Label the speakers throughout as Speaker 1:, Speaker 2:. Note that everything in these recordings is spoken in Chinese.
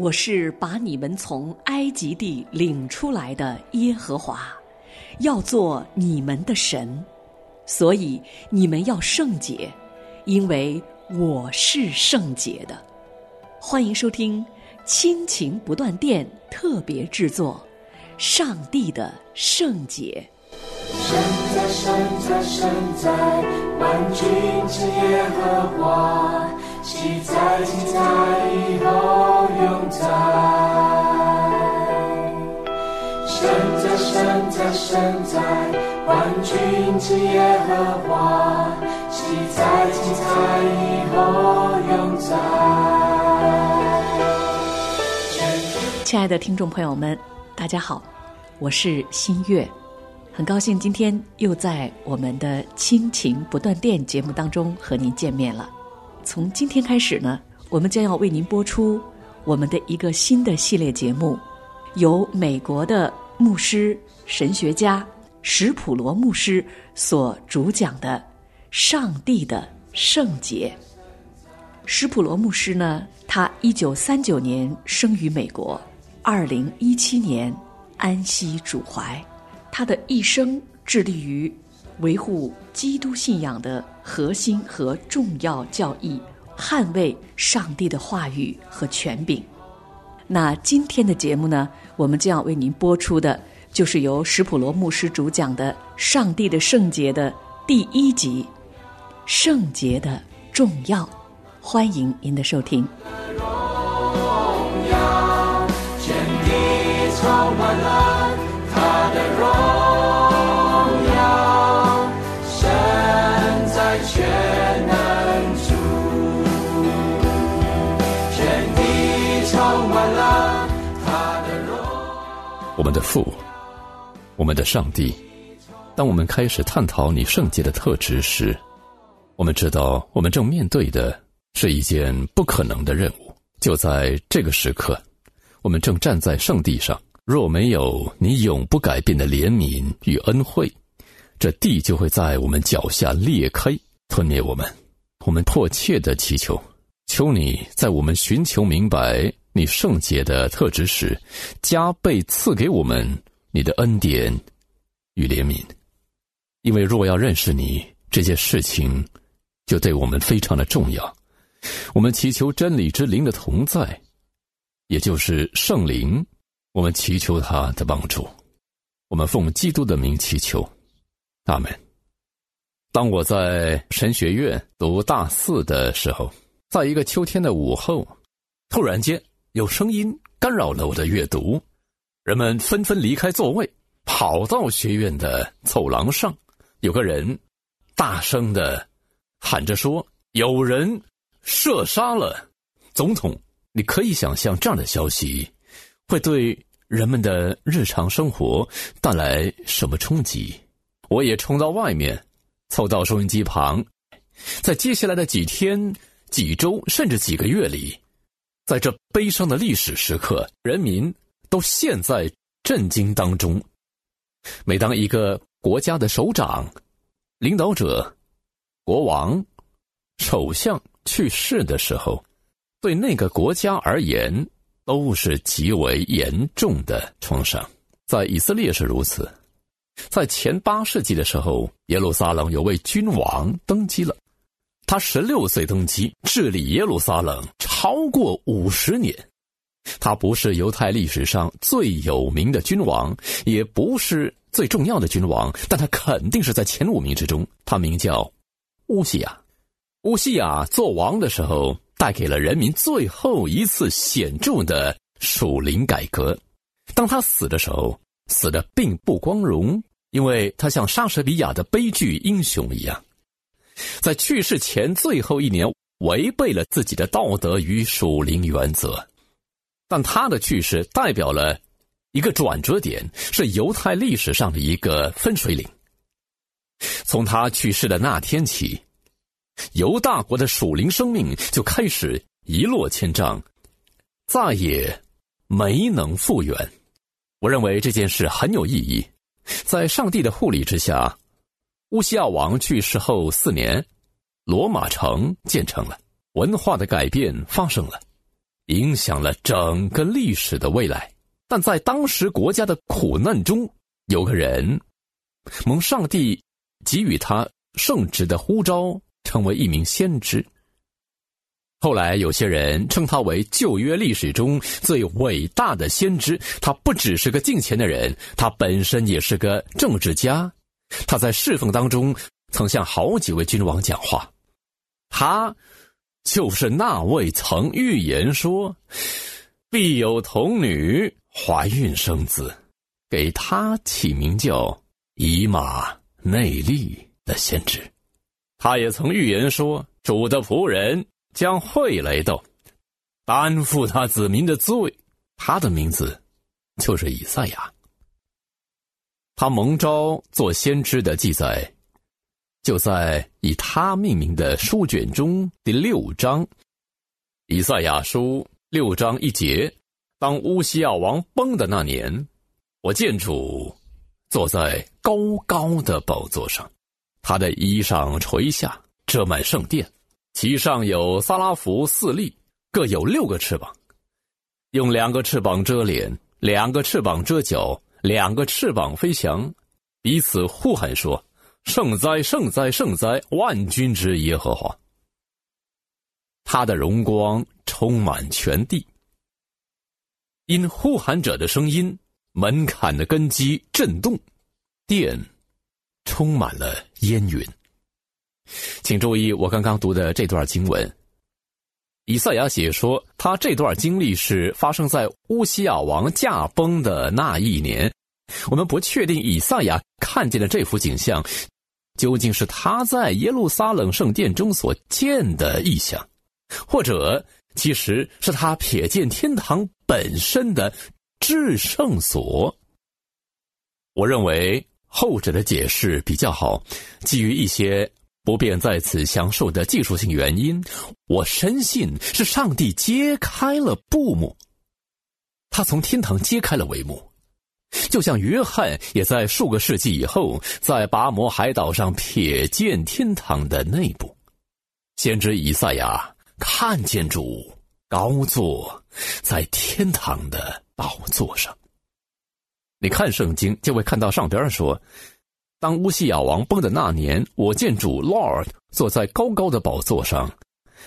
Speaker 1: 我是把你们从埃及地领出来的耶和华，要做你们的神，所以你们要圣洁，因为我是圣洁的。欢迎收听亲情不断电特别制作《上帝的圣洁》。
Speaker 2: 神在，神在，神在，万军之耶和华，喜在，喜在，以后永在。神在，神在，神在，万军之耶和华，喜在，喜在，以后永在。
Speaker 1: 亲爱的听众朋友们，大家好，我是新月，很高兴今天又在我们的亲情不断电节目当中和您见面了。从今天开始呢，我们将要为您播出我们的一个新的系列节目，由美国的牧师、神学家史普罗牧师所主讲的《上帝的圣洁》。史普罗牧师呢，他一九三九年生于美国，二零一七年安息主怀。他的一生致力于维护基督信仰的核心和重要教义，捍卫上帝的话语和权柄。那今天的节目呢，我们将要为您播出的，就是由史普罗牧师主讲的《上帝的圣洁》的第一集《圣洁的重要》。欢迎您的收听。
Speaker 2: 荣耀，天地充满了他的荣
Speaker 3: 父，我们的上帝。当我们开始探讨你圣洁的特质时，我们知道我们正面对的是一件不可能的任务。就在这个时刻，我们正站在圣地上。若没有你永不改变的怜悯与恩惠，这地就会在我们脚下裂开，吞灭我们。我们迫切的祈求，求你在我们寻求明白你圣洁的特质时，加倍赐给我们你的恩典与怜悯。因为若要认识你，这件事情就对我们非常的重要。我们祈求真理之灵的同在，也就是圣灵。我们祈求他的帮助。我们奉基督的名祈求，阿门。当我在神学院读大四的时候，在一个秋天的午后，突然间有声音干扰了我的阅读，人们纷纷离开座位，跑到学院的走廊上。有个人大声的喊着说：“有人射杀了总统。”你可以想象这样的消息会对人们的日常生活带来什么冲击。我也冲到外面，凑到收音机旁，在接下来的几天、几周甚至几个月里，在这悲伤的历史时刻，人民都陷在震惊当中。每当一个国家的首长、领导者、国王、首相去世的时候，对那个国家而言都是极为严重的创伤。在以色列是如此，在前八世纪的时候，耶路撒冷有位君王登基了，他十六岁登基，治理耶路撒冷超过五十年。他不是犹太历史上最有名的君王，也不是最重要的君王，但他肯定是在前五名之中。他名叫乌西亚。乌西亚做王的时候，带给了人民最后一次显著的属灵改革。当他死的时候，死的并不光荣，因为他像莎士比亚的悲剧英雄一样，在去世前最后一年违背了自己的道德与属灵原则。但他的去世代表了一个转折点，是犹太历史上的一个分水岭。从他去世的那天起，犹大国的属灵生命就开始一落千丈，再也没能复原。我认为这件事很有意义。在上帝的护理之下，乌西亚王去世后四年，罗马城建成了，文化的改变发生了。影响了整个历史的未来。但在当时国家的苦难中，有个人蒙上帝给予他圣职的呼召，成为一名先知。后来有些人称他为旧约历史中最伟大的先知。他不只是个敬虔的人，他本身也是个政治家。他在侍奉当中曾向好几位君王讲话。他就是那位曾预言说必有童女怀孕生子，给他起名叫以马内利的先知。他也曾预言说主的仆人。将会来到，担负他子民的罪。他的名字就是以赛亚。他蒙召做先知的记载，就在以他命名的书卷中第六章。以赛亚书六章一节：当乌西亚王崩的那年，我见主坐在高高的宝座上，他的衣裳垂下，遮满圣殿。其上有萨拉弗四粒，各有六个翅膀，用两个翅膀遮脸，两个翅膀遮脚，两个翅膀飞翔，彼此呼喊说：“圣哉，圣哉，圣哉！万军之耶和华。”他的荣光充满全地。因呼喊者的声音，门槛的根基震动，电充满了烟云。请注意，我刚刚读的这段经文。以赛亚写说，他这段经历是发生在乌西亚王驾崩的那一年。我们不确定以赛亚看见的这幅景象，究竟是他在耶路撒冷圣殿中所见的异象，或者其实是他瞥见天堂本身的至圣所。我认为后者的解释比较好，基于一些。不便在此详述的技术性原因，我深信是上帝揭开了布幕，他从天堂揭开了帷幕，就像约翰也在数个世纪以后，在拔摩海岛上瞥见天堂的内部。先知以赛亚看见主高坐在天堂的宝座上。你看圣经就会看到上边说。当乌西亚王崩的那年，我见主 Lord 坐在高高的宝座上，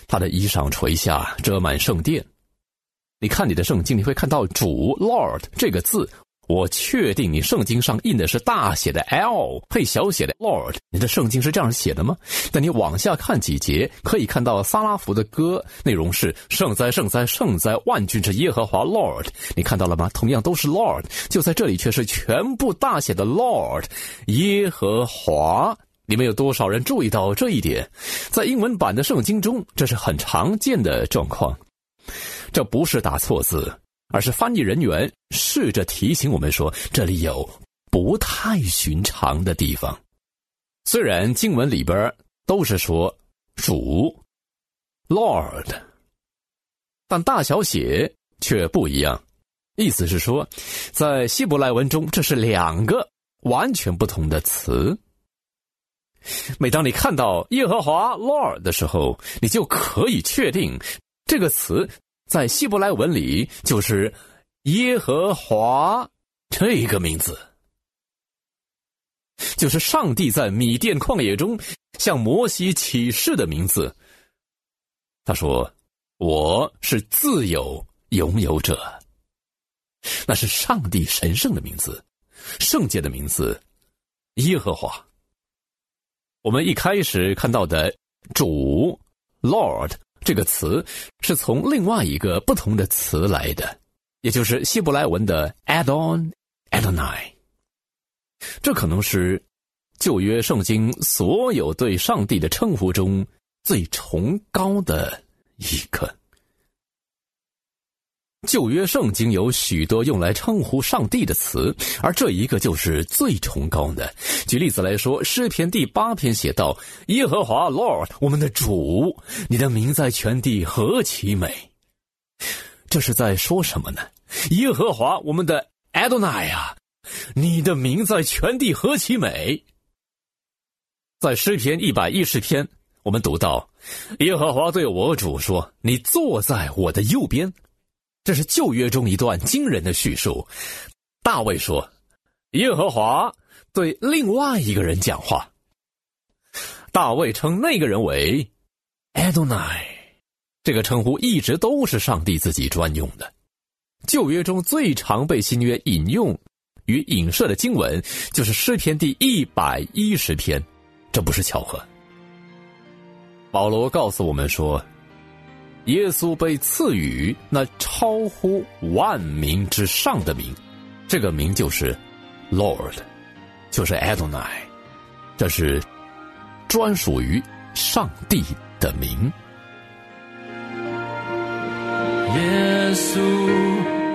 Speaker 3: 他的衣裳垂下，遮满圣殿。你看你的圣经，你会看到“主 Lord” 这个字。我确定你圣经上印的是大写的 L 配小写的 Lord，你的圣经是这样写的吗？但你往下看几节，可以看到萨拉福的歌，内容是圣哉圣哉圣哉万军之耶和华 Lord，你看到了吗？同样都是 Lord，就在这里却是全部大写的 Lord，耶和华。你们有多少人注意到这一点？在英文版的圣经中，这是很常见的状况，这不是打错字。而是翻译人员试着提醒我们说，这里有不太寻常的地方。虽然经文里边都是说主 Lord，但大小写却不一样。意思是说，在希伯来文中，这是两个完全不同的词。每当你看到耶和华 Lord 的时候，你就可以确定这个词。在希伯来文里，就是耶和华这个名字，就是上帝在米甸旷野中向摩西启示的名字。他说：“我是自由拥有者。”那是上帝神圣的名字，圣洁的名字，耶和华。我们一开始看到的主 Lord。这个词是从另外一个不同的词来的，也就是希伯来文的 Adon Adonai。这可能是旧约圣经所有对上帝的称呼中最崇高的一个。旧约圣经有许多用来称呼上帝的词，而这一个就是最崇高的。举例子来说，诗篇第八篇写道：“耶和华 Lord，我们的主，你的名在全地何其美。”这是在说什么呢？耶和华我们的 Adonai 啊，你的名在全地何其美。在诗篇一百一十篇，我们读到：“耶和华对我主说：你坐在我的右边。”这是旧约中一段惊人的叙述。大卫说：“耶和华对另外一个人讲话。”大卫称那个人为 Adonai，这个称呼一直都是上帝自己专用的。旧约中最常被新约引用与影射的经文就是诗篇第一百一十篇，这不是巧合。保罗告诉我们说。耶稣被赐予那超乎万民之上的名，这个名就是 Lord，就是 Adonai，这是专属于上帝的名。
Speaker 2: 耶稣，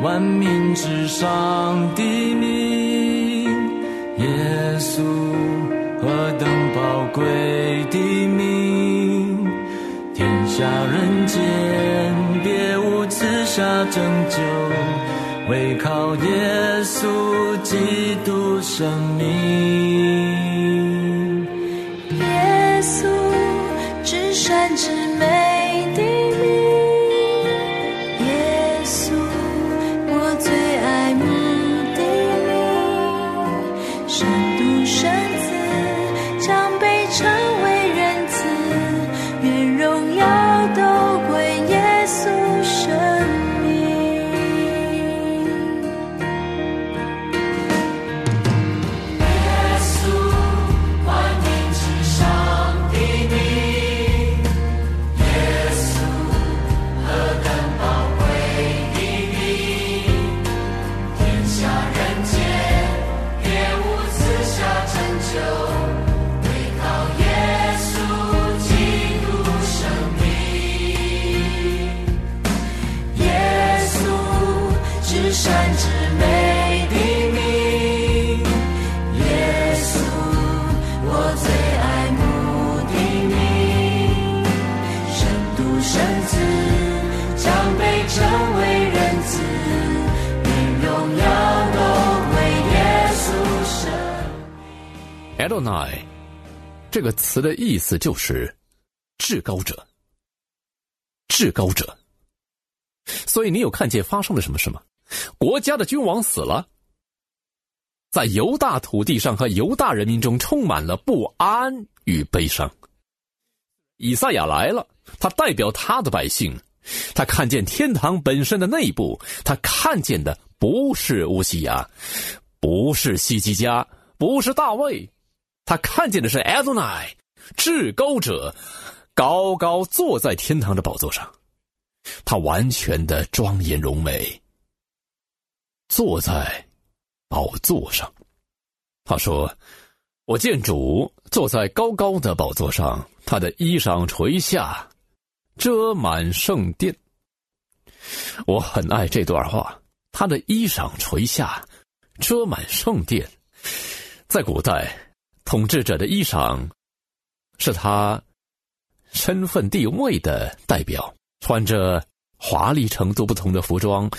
Speaker 2: 万民之上的名，耶稣何等宝贵的名，下人间。别无此下拯救，唯靠耶稣基督生命。
Speaker 3: 罗奈这个词的意思就是至高者，至高者。所以你有看见发生了什么事吗？国家的君王死了，在犹大土地上和犹大人民中充满了不安与悲伤。以赛亚来了，他代表他的百姓，他看见天堂本身的内部，他看见的不是乌西亚，不是西基家，不是大卫。他看见的是 Adonai，至高者，高高坐在天堂的宝座上，他完全的庄严荣美，坐在宝座上。他说：“我见主坐在高高的宝座上，他的衣裳垂下，遮满圣殿。”我很爱这段话。他的衣裳垂下，遮满圣殿，在古代。统治者的衣裳，是他身份地位的代表。穿着华丽程度不同的服装，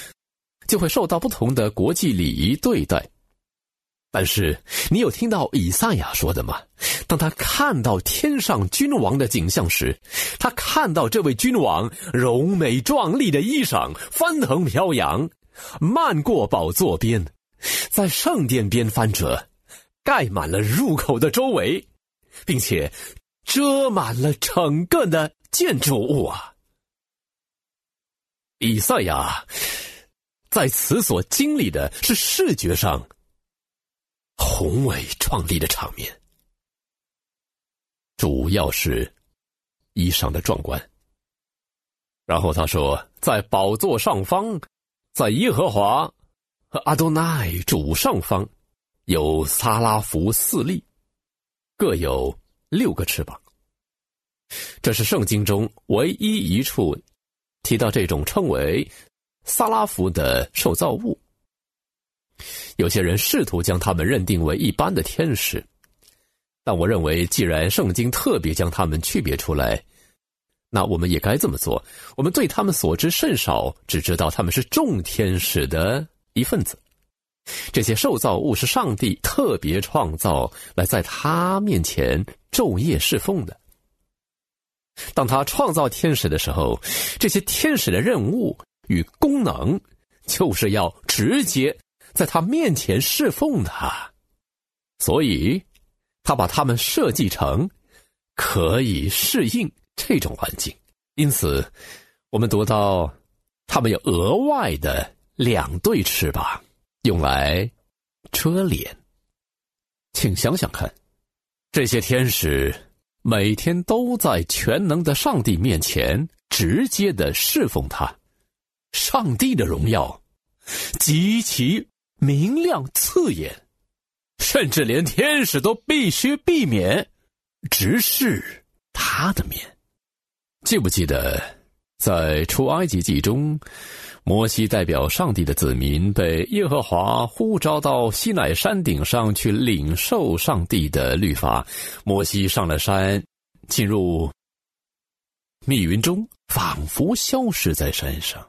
Speaker 3: 就会受到不同的国际礼仪对待。但是，你有听到以赛亚说的吗？当他看到天上君王的景象时，他看到这位君王荣美壮丽的衣裳翻腾飘扬，漫过宝座边，在圣殿边翻着。盖满了入口的周围，并且遮满了整个的建筑物啊！以赛亚在此所经历的是视觉上宏伟壮丽的场面，主要是衣裳的壮观。然后他说，在宝座上方，在耶和华和阿多奈主上方。有撒拉弗四粒，各有六个翅膀。这是圣经中唯一一处提到这种称为撒拉弗的受造物。有些人试图将他们认定为一般的天使，但我认为，既然圣经特别将他们区别出来，那我们也该这么做。我们对他们所知甚少，只知道他们是众天使的一份子。这些受造物是上帝特别创造来在他面前昼夜侍奉的。当他创造天使的时候，这些天使的任务与功能，就是要直接在他面前侍奉他，所以，他把他们设计成可以适应这种环境。因此，我们读到他们有额外的两对翅膀，用来遮脸。请想想看，这些天使每天都在全能的上帝面前直接的侍奉他。上帝的荣耀极其明亮刺眼，甚至连天使都必须避免直视他的面。记不记得在出埃及记中，摩西代表上帝的子民被耶和华呼召到西乃山顶上去领受上帝的律法。摩西上了山，进入密云中，仿佛消失在山上。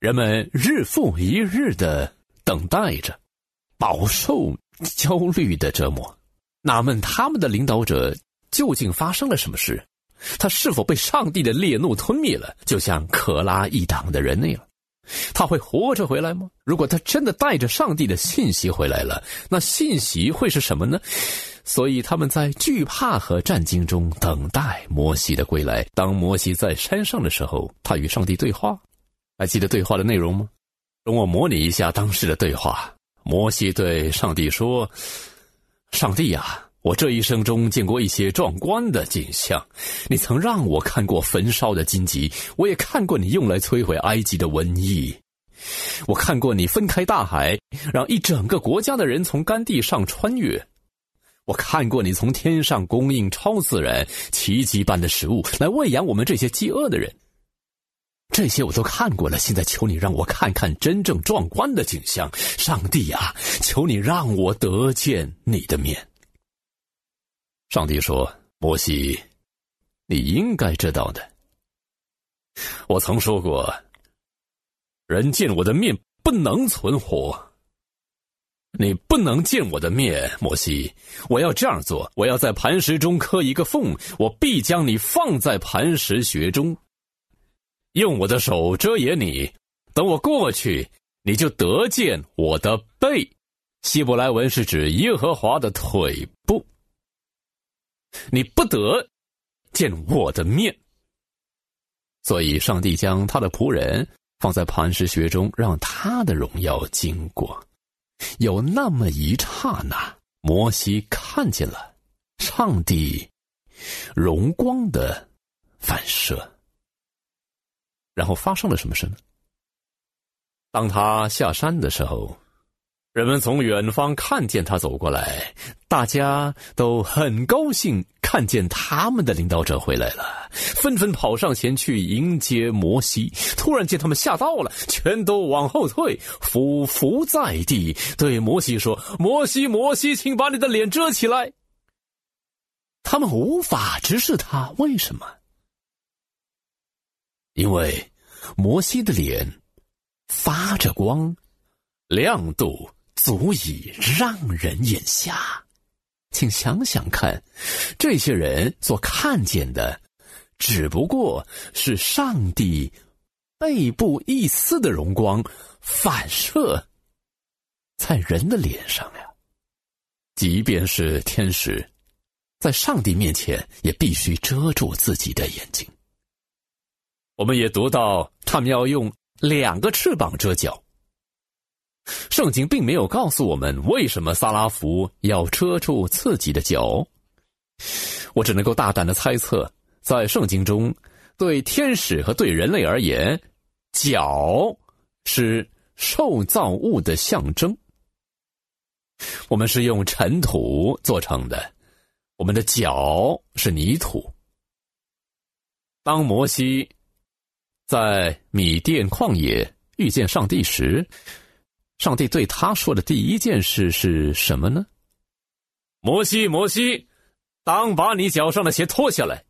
Speaker 3: 人们日复一日的等待着，饱受焦虑的折磨。纳闷他们的领导者究竟发生了什么事？他是否被上帝的烈怒吞灭了？就像可拉一党的人那样，他会活着回来吗？如果他真的带着上帝的信息回来了，那信息会是什么呢？所以他们在惧怕和战惊中等待摩西的归来。当摩西在山上的时候，他与上帝对话。还记得对话的内容吗？容我模拟一下当时的对话。摩西对上帝说：“上帝呀，我这一生中见过一些壮观的景象。你曾让我看过焚烧的荆棘，我也看过你用来摧毁埃及的瘟疫。我看过你分开大海，让一整个国家的人从干地上穿越。我看过你从天上供应超自然奇迹般的食物，来喂养我们这些饥饿的人。”这些我都看过了，现在求你让我看看真正壮观的景象。上帝呀，求你让我得见你的面。上帝说：“摩西，你应该知道的。我曾说过，人见我的面不能存活。你不能见我的面，摩西。我要这样做：我要在磐石中刻一个缝，我必将你放在磐石穴中。”用我的手遮掩你，等我过去，你就得见我的背。希伯来文是指耶和华的腿部。你不得见我的面。所以，上帝将他的仆人放在磐石穴中，让他的荣耀经过。有那么一刹那，摩西看见了上帝荣光的反射。然后发生了什么事呢？当他下山的时候，人们从远方看见他走过来，大家都很高兴看见他们的领导者回来了，纷纷跑上前去迎接摩西。突然间，他们吓到了，全都往后退，俯伏在地，对摩西说：“摩西，摩西，请把你的脸遮起来。”他们无法直视他，为什么？因为摩西的脸发着光，亮度足以让人眼瞎。请想想看，这些人所看见的，只不过是上帝背部一丝的荣光反射在人的脸上呀。即便是天使，在上帝面前也必须遮住自己的眼睛。我们也读到，他们要用两个翅膀遮脚。圣经并没有告诉我们为什么萨拉福要遮住自己的脚。我只能够大胆的猜测，在圣经中，对天使和对人类而言，脚是受造物的象征。我们是用尘土做成的，我们的脚是泥土。当摩西。在米甸旷野遇见上帝时，上帝对他说的第一件事是什么呢？摩西，摩西，当把你脚上的鞋脱下来，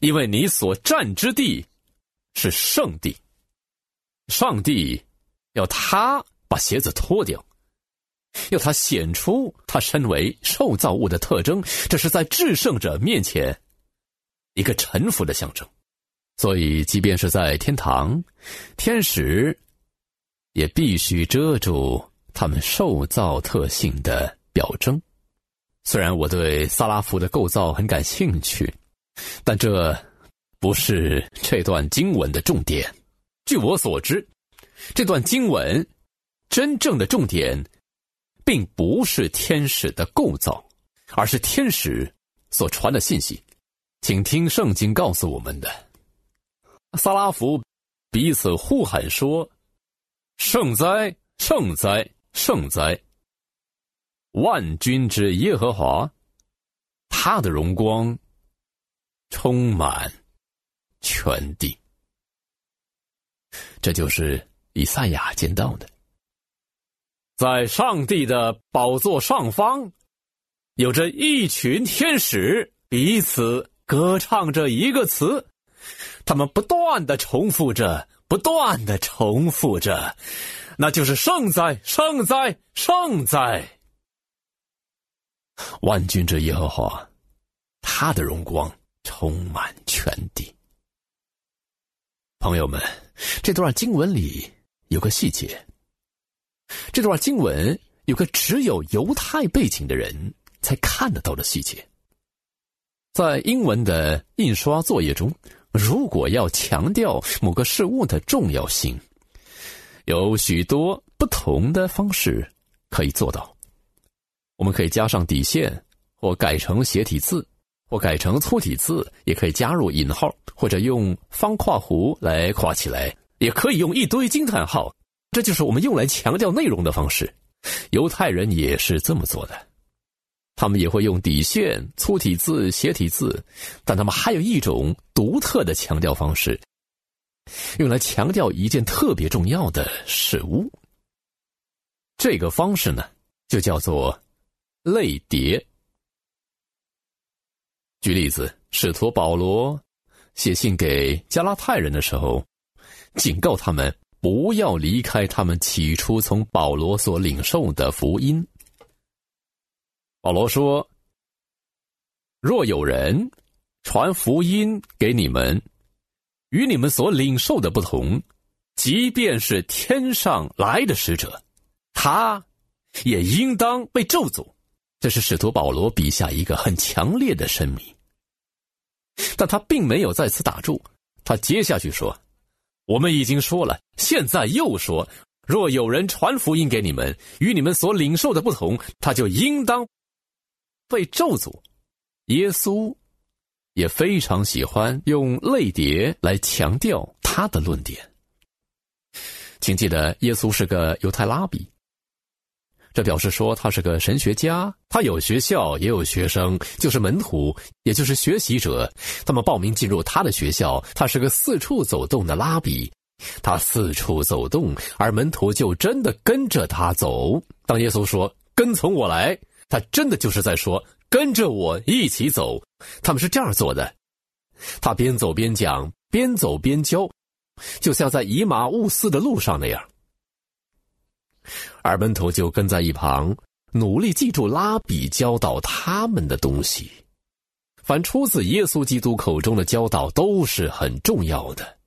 Speaker 3: 因为你所站之地是圣地。上帝要他把鞋子脱掉，要他显出他身为受造物的特征，这是在至圣者面前一个臣服的象征。所以，即便是在天堂，天使也必须遮住他们受造特性的表征。虽然我对萨拉夫的构造很感兴趣，但这不是这段经文的重点。据我所知，这段经文真正的重点，并不是天使的构造，而是天使所传的信息。请听圣经告诉我们的。萨拉夫彼此呼喊说：“圣哉，圣哉，圣哉！万军之耶和华，他的荣光充满全地。”这就是以赛亚见到的。在上帝的宝座上方，有着一群天使彼此歌唱着一个词。他们不断的重复着，不断的重复着，那就是圣哉，圣哉，圣哉！万军之耶和华，他的荣光充满全地。朋友们，这段经文里有个细节，这段经文有个只有犹太背景的人才看得到的细节，在英文的印刷作业中。如果要强调某个事物的重要性，有许多不同的方式可以做到。我们可以加上底线，或改成斜体字，或改成粗体字，也可以加入引号，或者用方括弧来括起来，也可以用一堆惊叹号。这就是我们用来强调内容的方式。犹太人也是这么做的。他们也会用底线、粗体字、斜体字，但他们还有一种独特的强调方式，用来强调一件特别重要的事物。这个方式呢，就叫做类叠。举例子，使徒保罗写信给加拉太人的时候，警告他们不要离开他们起初从保罗所领受的福音。保罗说：“若有人传福音给你们，与你们所领受的不同，即便是天上来的使者，他也应当被咒诅。”这是使徒保罗笔下一个很强烈的声明。但他并没有在此打住，他接下去说：“我们已经说了，现在又说，若有人传福音给你们，与你们所领受的不同，他就应当。”被咒诅，耶稣也非常喜欢用类叠来强调他的论点。请记得，耶稣是个犹太拉比，这表示说他是个神学家。他有学校，也有学生，就是门徒，也就是学习者。他们报名进入他的学校。他是个四处走动的拉比，他四处走动，而门徒就真的跟着他走。当耶稣说：“跟从我来。”他真的就是在说：“跟着我一起走。”他们是这样做的。他边走边讲，边走边教，就像在以马兀斯的路上那样。而门徒就跟在一旁，努力记住拉比教导他们的东西。凡出自耶稣基督口中的教导都是很重要的。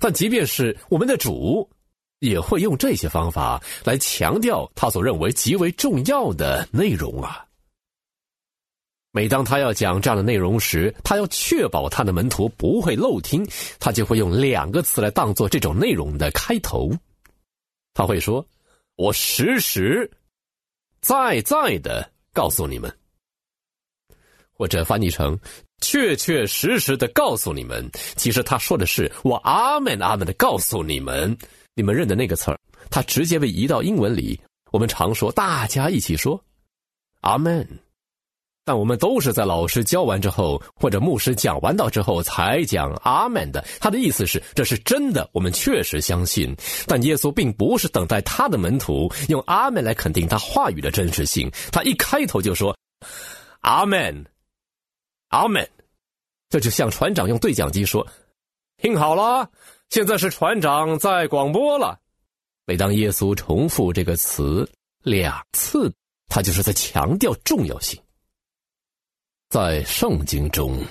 Speaker 3: 但即便是我们的主。也会用这些方法来强调他所认为极为重要的内容啊。每当他要讲这样的内容时，他要确保他的门徒不会漏听，他就会用两个词来当做这种内容的开头。他会说：“我实实在在的告诉你们，或者翻译成确确实实的告诉你们。”其实他说的是：“我阿门阿门的告诉你们。”你们认的那个词儿，它直接被移到英文里。我们常说，大家一起说“阿门”，但我们都是在老师教完之后，或者牧师讲完道之后才讲“阿门”的。他的意思是，这是真的，我们确实相信。但耶稣并不是等待他的门徒用“阿门”来肯定他话语的真实性，他一开头就说“阿门，阿门”，这就像船长用对讲机说：“听好了。”现在是船长在广播了。每当耶稣重复这个词两次，他就是在强调重要性。在圣经中，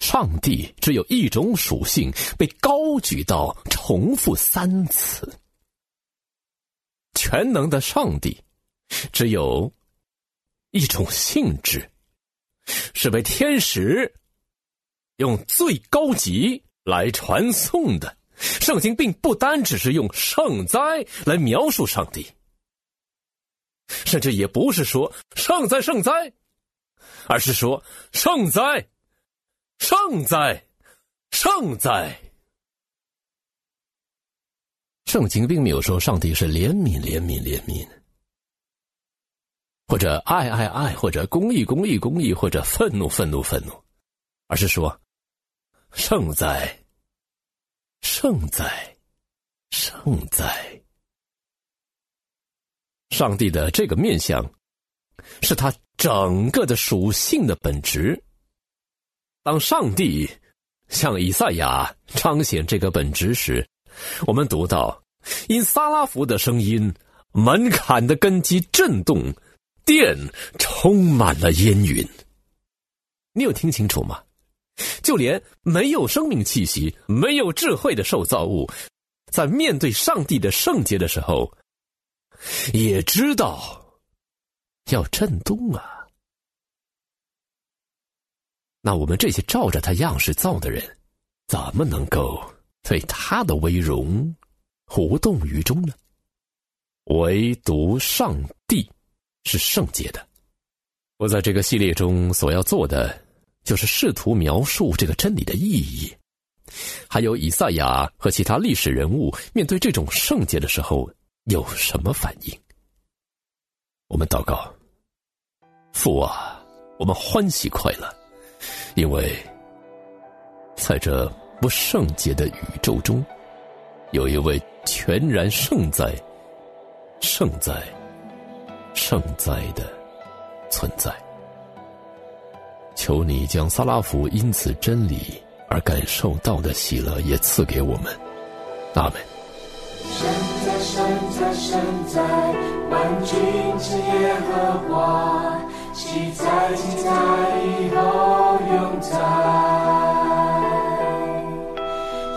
Speaker 3: 上帝只有一种属性被高举到重复三次。全能的上帝只有一种性质，是被天使用最高级来传颂的。圣经并不单只是用圣哉来描述上帝，甚至也不是说圣哉圣哉，而是说圣哉。圣哉，圣哉！圣经并没有说上帝是怜悯、怜悯、怜悯，或者爱、爱、爱，或者公义、公义、公义，或者愤怒、愤怒、愤怒，而是说圣哉，圣哉，圣哉！上帝的这个面相，是他整个的属性的本质。当上帝向以赛亚彰显这个本质时，我们读到：因撒拉弗的声音，门槛的根基震动，殿充满了烟云。你有听清楚吗？就连没有生命气息、没有智慧的受造物，在面对上帝的圣洁的时候，也知道要震动啊。那我们这些照着他样式造的人，怎么能够对他的威容无动于衷呢？唯独上帝是圣洁的。我在这个系列中所要做的，就是试图描述这个真理的意义，还有以赛亚和其他历史人物面对这种圣洁的时候有什么反应。我们祷告，父啊，我们欢喜快乐。因为，在这不圣洁的宇宙中，有一位全然圣在、圣在、圣在的存在。求你将萨拉夫因此真理而感受到的喜乐也赐给我们。阿门。
Speaker 2: 神在，神在，神在，万军之耶和华。喜在，今在，以后永在。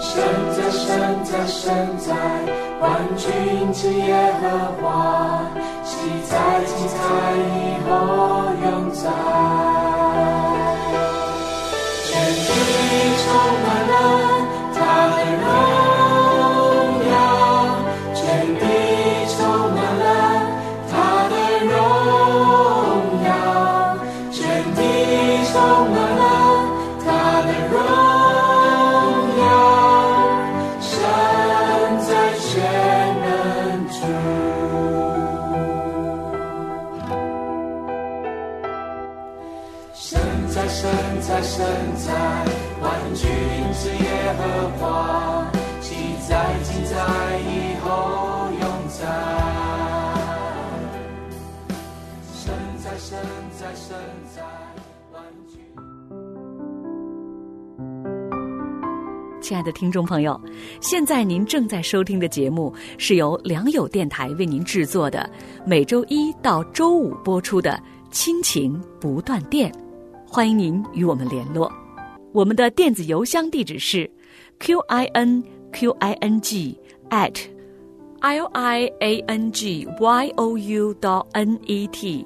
Speaker 2: 神在，神在，神在，万军之耶和华。喜在，今在，以后永在。
Speaker 1: 亲爱的听众朋友，现在您正在收听的节目是由良友电台为您制作的，每周一到周五播出的《亲情不断电》，欢迎您与我们联络。我们的电子邮箱地址是 q i n q i n g at l i a n g y o u dot n e t，